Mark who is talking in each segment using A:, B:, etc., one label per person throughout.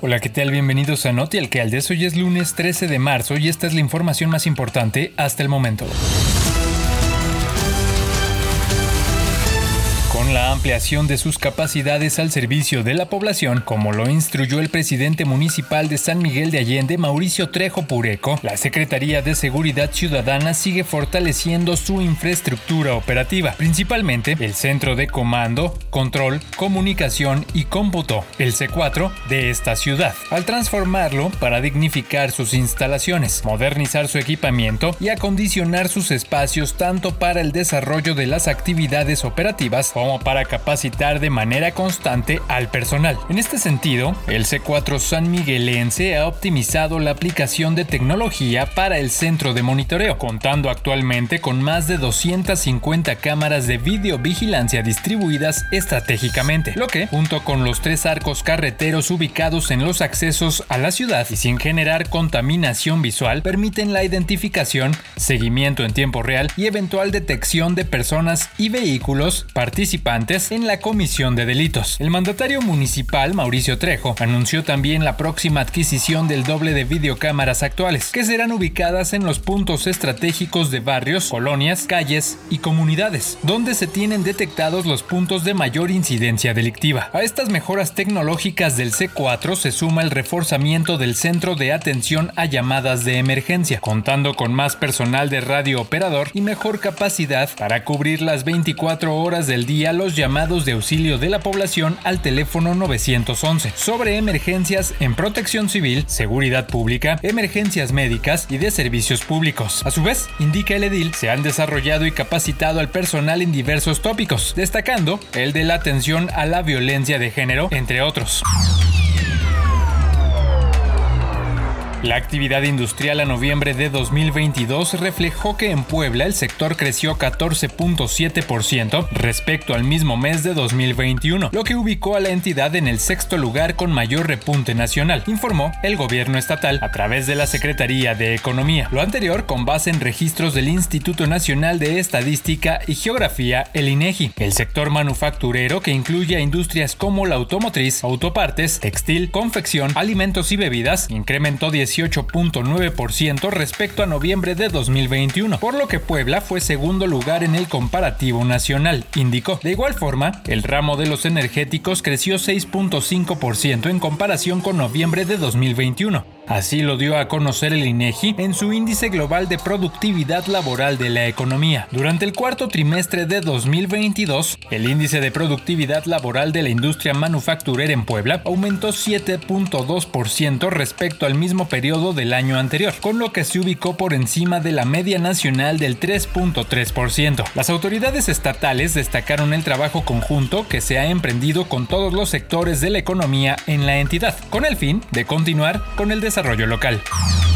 A: Hola, ¿qué tal? Bienvenidos a Noti Alcaldes. Hoy es lunes 13 de marzo y esta es la información más importante hasta el momento. Ampliación de sus capacidades al servicio de la población, como lo instruyó el presidente municipal de San Miguel de Allende, Mauricio Trejo Pureco, la Secretaría de Seguridad Ciudadana sigue fortaleciendo su infraestructura operativa, principalmente el Centro de Comando, Control, Comunicación y Cómputo, el C4, de esta ciudad, al transformarlo para dignificar sus instalaciones, modernizar su equipamiento y acondicionar sus espacios tanto para el desarrollo de las actividades operativas como para capacitar de manera constante al personal. En este sentido, el C4 San Miguelense ha optimizado la aplicación de tecnología para el centro de monitoreo, contando actualmente con más de 250 cámaras de videovigilancia distribuidas estratégicamente, lo que, junto con los tres arcos carreteros ubicados en los accesos a la ciudad y sin generar contaminación visual, permiten la identificación, seguimiento en tiempo real y eventual detección de personas y vehículos participantes en la comisión de delitos. El mandatario municipal, Mauricio Trejo, anunció también la próxima adquisición del doble de videocámaras actuales, que serán ubicadas en los puntos estratégicos de barrios, colonias, calles y comunidades, donde se tienen detectados los puntos de mayor incidencia delictiva. A estas mejoras tecnológicas del C4 se suma el reforzamiento del centro de atención a llamadas de emergencia, contando con más personal de radio operador y mejor capacidad para cubrir las 24 horas del día los llamados de auxilio de la población al teléfono 911 sobre emergencias en protección civil, seguridad pública, emergencias médicas y de servicios públicos. A su vez, indica el edil, se han desarrollado y capacitado al personal en diversos tópicos, destacando el de la atención a la violencia de género, entre otros. La actividad industrial a noviembre de 2022 reflejó que en Puebla el sector creció 14.7% respecto al mismo mes de 2021, lo que ubicó a la entidad en el sexto lugar con mayor repunte nacional, informó el gobierno estatal a través de la Secretaría de Economía. Lo anterior con base en registros del Instituto Nacional de Estadística y Geografía, el INEGI. El sector manufacturero, que incluye a industrias como la automotriz, autopartes, textil, confección, alimentos y bebidas, incrementó 10 18.9% respecto a noviembre de 2021, por lo que Puebla fue segundo lugar en el comparativo nacional, indicó. De igual forma, el ramo de los energéticos creció 6.5% en comparación con noviembre de 2021 Así lo dio a conocer el INEGI en su índice global de productividad laboral de la economía. Durante el cuarto trimestre de 2022, el índice de productividad laboral de la industria manufacturera en Puebla aumentó 7.2% respecto al mismo periodo del año anterior, con lo que se ubicó por encima de la media nacional del 3.3%. Las autoridades estatales destacaron el trabajo conjunto que se ha emprendido con todos los sectores de la economía en la entidad, con el fin de continuar con el desarrollo desarrollo local.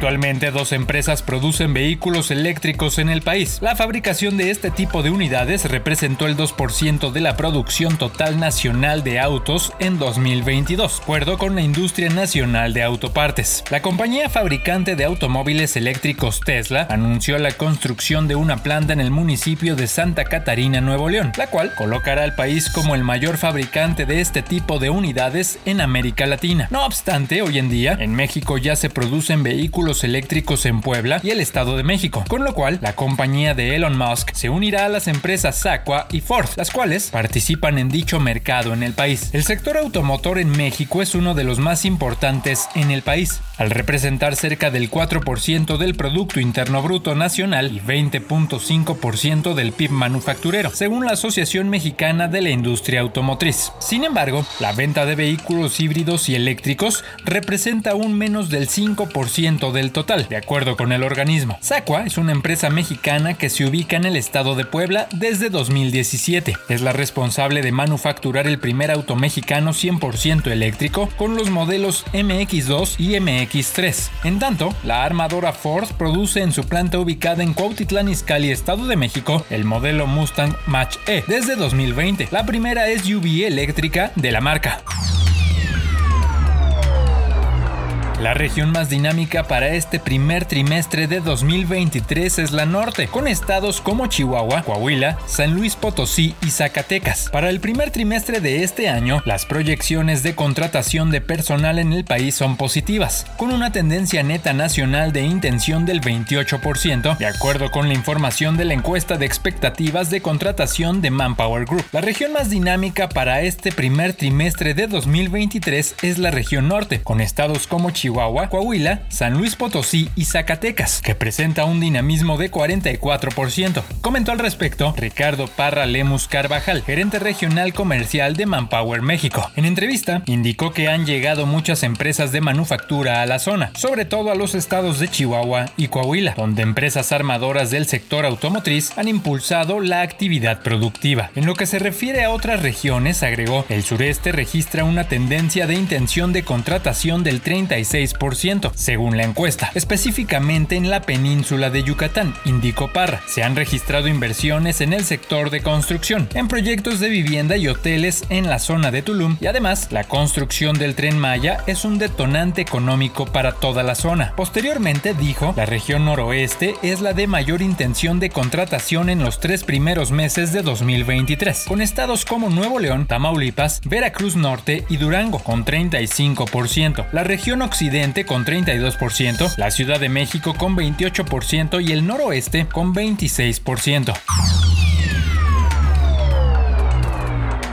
A: Actualmente dos empresas producen vehículos eléctricos en el país. La fabricación de este tipo de unidades representó el 2% de la producción total nacional de autos en 2022, de acuerdo con la Industria Nacional de Autopartes. La compañía fabricante de automóviles eléctricos Tesla anunció la construcción de una planta en el municipio de Santa Catarina, Nuevo León, la cual colocará al país como el mayor fabricante de este tipo de unidades en América Latina. No obstante, hoy en día en México ya se producen vehículos eléctricos en Puebla y el Estado de México, con lo cual la compañía de Elon Musk se unirá a las empresas Saqua y Ford, las cuales participan en dicho mercado en el país. El sector automotor en México es uno de los más importantes en el país, al representar cerca del 4% del Producto Interno Bruto Nacional y 20.5% del PIB manufacturero, según la Asociación Mexicana de la Industria Automotriz. Sin embargo, la venta de vehículos híbridos y eléctricos representa aún menos del 5% del total, de acuerdo con el organismo. Sacua es una empresa mexicana que se ubica en el estado de Puebla desde 2017. Es la responsable de manufacturar el primer auto mexicano 100% eléctrico con los modelos MX2 y MX3. En tanto, la armadora Ford produce en su planta ubicada en Cuautitlán Izcalli, Estado de México, el modelo Mustang Mach E desde 2020, la primera SUV eléctrica de la marca. La región más dinámica para este primer trimestre de 2023 es la norte, con estados como Chihuahua, Coahuila, San Luis Potosí y Zacatecas. Para el primer trimestre de este año, las proyecciones de contratación de personal en el país son positivas, con una tendencia neta nacional de intención del 28%, de acuerdo con la información de la encuesta de expectativas de contratación de Manpower Group. La región más dinámica para este primer trimestre de 2023 es la región norte, con estados como Chihuahua, Coahuila, San Luis Potosí y Zacatecas, que presenta un dinamismo de 44%. Comentó al respecto Ricardo Parra Lemus Carvajal, gerente regional comercial de Manpower México. En entrevista, indicó que han llegado muchas empresas de manufactura a la zona, sobre todo a los estados de Chihuahua y Coahuila, donde empresas armadoras del sector automotriz han impulsado la actividad productiva. En lo que se refiere a otras regiones, agregó, el sureste registra una tendencia de intención de contratación del 36%, según la encuesta, específicamente en la península de Yucatán, indicó Parra. Se han registrado inversiones en el sector de construcción, en proyectos de vivienda y hoteles en la zona de Tulum y además la construcción del tren Maya es un detonante económico para toda la zona. Posteriormente dijo, la región noroeste es la de mayor intención de contratación en los tres primeros meses de 2023, con estados como Nuevo León, Tamaulipas, Veracruz Norte y Durango con 35%, la región con 32%, la Ciudad de México con 28% y el noroeste con 26%.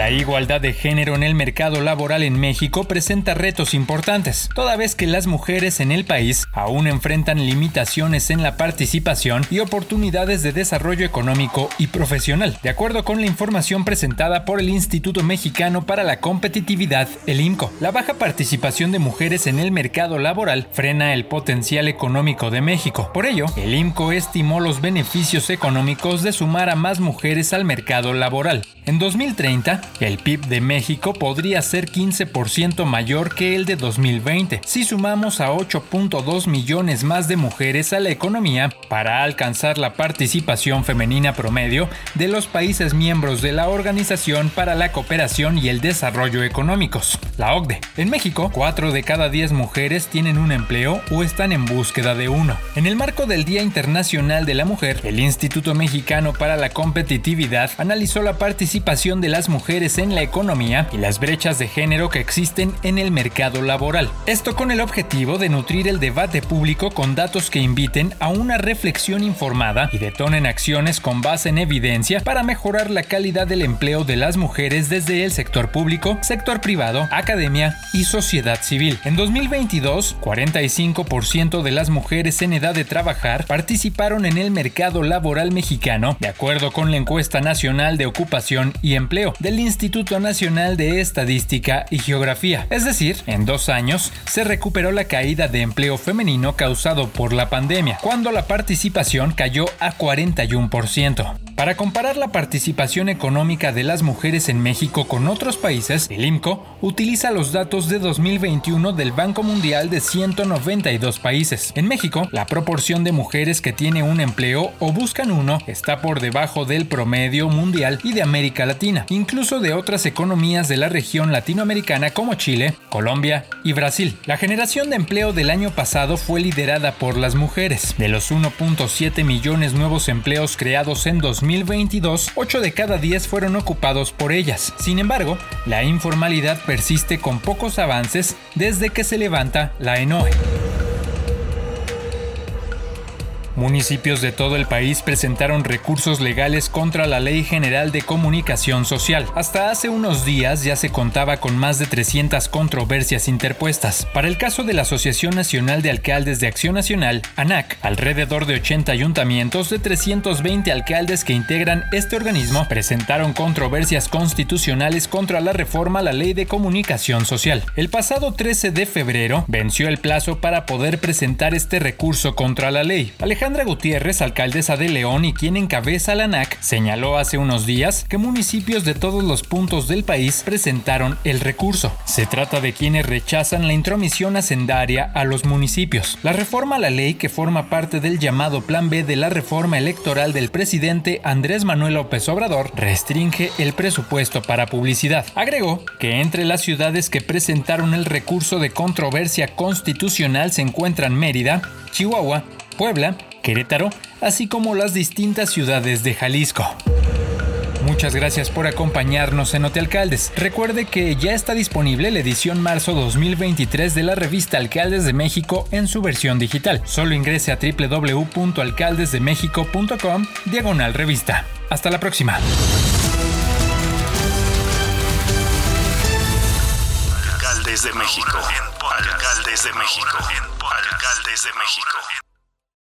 A: La igualdad de género en el mercado laboral en México presenta retos importantes, toda vez que las mujeres en el país aún enfrentan limitaciones en la participación y oportunidades de desarrollo económico y profesional, de acuerdo con la información presentada por el Instituto Mexicano para la Competitividad, el IMCO. La baja participación de mujeres en el mercado laboral frena el potencial económico de México. Por ello, el IMCO estimó los beneficios económicos de sumar a más mujeres al mercado laboral. En 2030, el PIB de México podría ser 15% mayor que el de 2020 si sumamos a 8.2 millones más de mujeres a la economía para alcanzar la participación femenina promedio de los países miembros de la Organización para la Cooperación y el Desarrollo Económicos, la OCDE. En México, 4 de cada 10 mujeres tienen un empleo o están en búsqueda de uno. En el marco del Día Internacional de la Mujer, el Instituto Mexicano para la Competitividad analizó la participación de las mujeres en la economía y las brechas de género que existen en el mercado laboral. Esto con el objetivo de nutrir el debate público con datos que inviten a una reflexión informada y detonen acciones con base en evidencia para mejorar la calidad del empleo de las mujeres desde el sector público, sector privado, academia y sociedad civil. En 2022, 45% de las mujeres en edad de trabajar participaron en el mercado laboral mexicano, de acuerdo con la encuesta nacional de ocupación y empleo del Instituto Nacional de Estadística y Geografía. Es decir, en dos años se recuperó la caída de empleo femenino causado por la pandemia, cuando la participación cayó a 41%. Para comparar la participación económica de las mujeres en México con otros países, el IMCO utiliza los datos de 2021 del Banco Mundial de 192 países. En México, la proporción de mujeres que tiene un empleo o buscan uno está por debajo del promedio mundial y de América Latina, incluso de otras economías de la región latinoamericana como Chile, Colombia y Brasil. La generación de empleo del año pasado fue liderada por las mujeres. De los 1.7 millones nuevos empleos creados en 2000 2022, 8 de cada 10 fueron ocupados por ellas. Sin embargo, la informalidad persiste con pocos avances desde que se levanta la ENOE. Municipios de todo el país presentaron recursos legales contra la Ley General de Comunicación Social. Hasta hace unos días ya se contaba con más de 300 controversias interpuestas. Para el caso de la Asociación Nacional de Alcaldes de Acción Nacional, ANAC, alrededor de 80 ayuntamientos de 320 alcaldes que integran este organismo presentaron controversias constitucionales contra la reforma a la Ley de Comunicación Social. El pasado 13 de febrero venció el plazo para poder presentar este recurso contra la ley. Alejandro Alejandra Gutiérrez, alcaldesa de León y quien encabeza la ANAC, señaló hace unos días que municipios de todos los puntos del país presentaron el recurso. Se trata de quienes rechazan la intromisión hacendaria a los municipios. La reforma a la ley que forma parte del llamado Plan B de la reforma electoral del presidente Andrés Manuel López Obrador restringe el presupuesto para publicidad. Agregó que entre las ciudades que presentaron el recurso de controversia constitucional se encuentran Mérida, Chihuahua, Puebla, Querétaro, así como las distintas ciudades de Jalisco. Muchas gracias por acompañarnos en Alcaldes. Recuerde que ya está disponible la edición marzo 2023 de la revista Alcaldes de México en su versión digital. Solo ingrese a www.alcaldesdemexico.com diagonal revista. Hasta la próxima.
B: Alcaldes de México. Alcaldes de México. Alcaldes de México.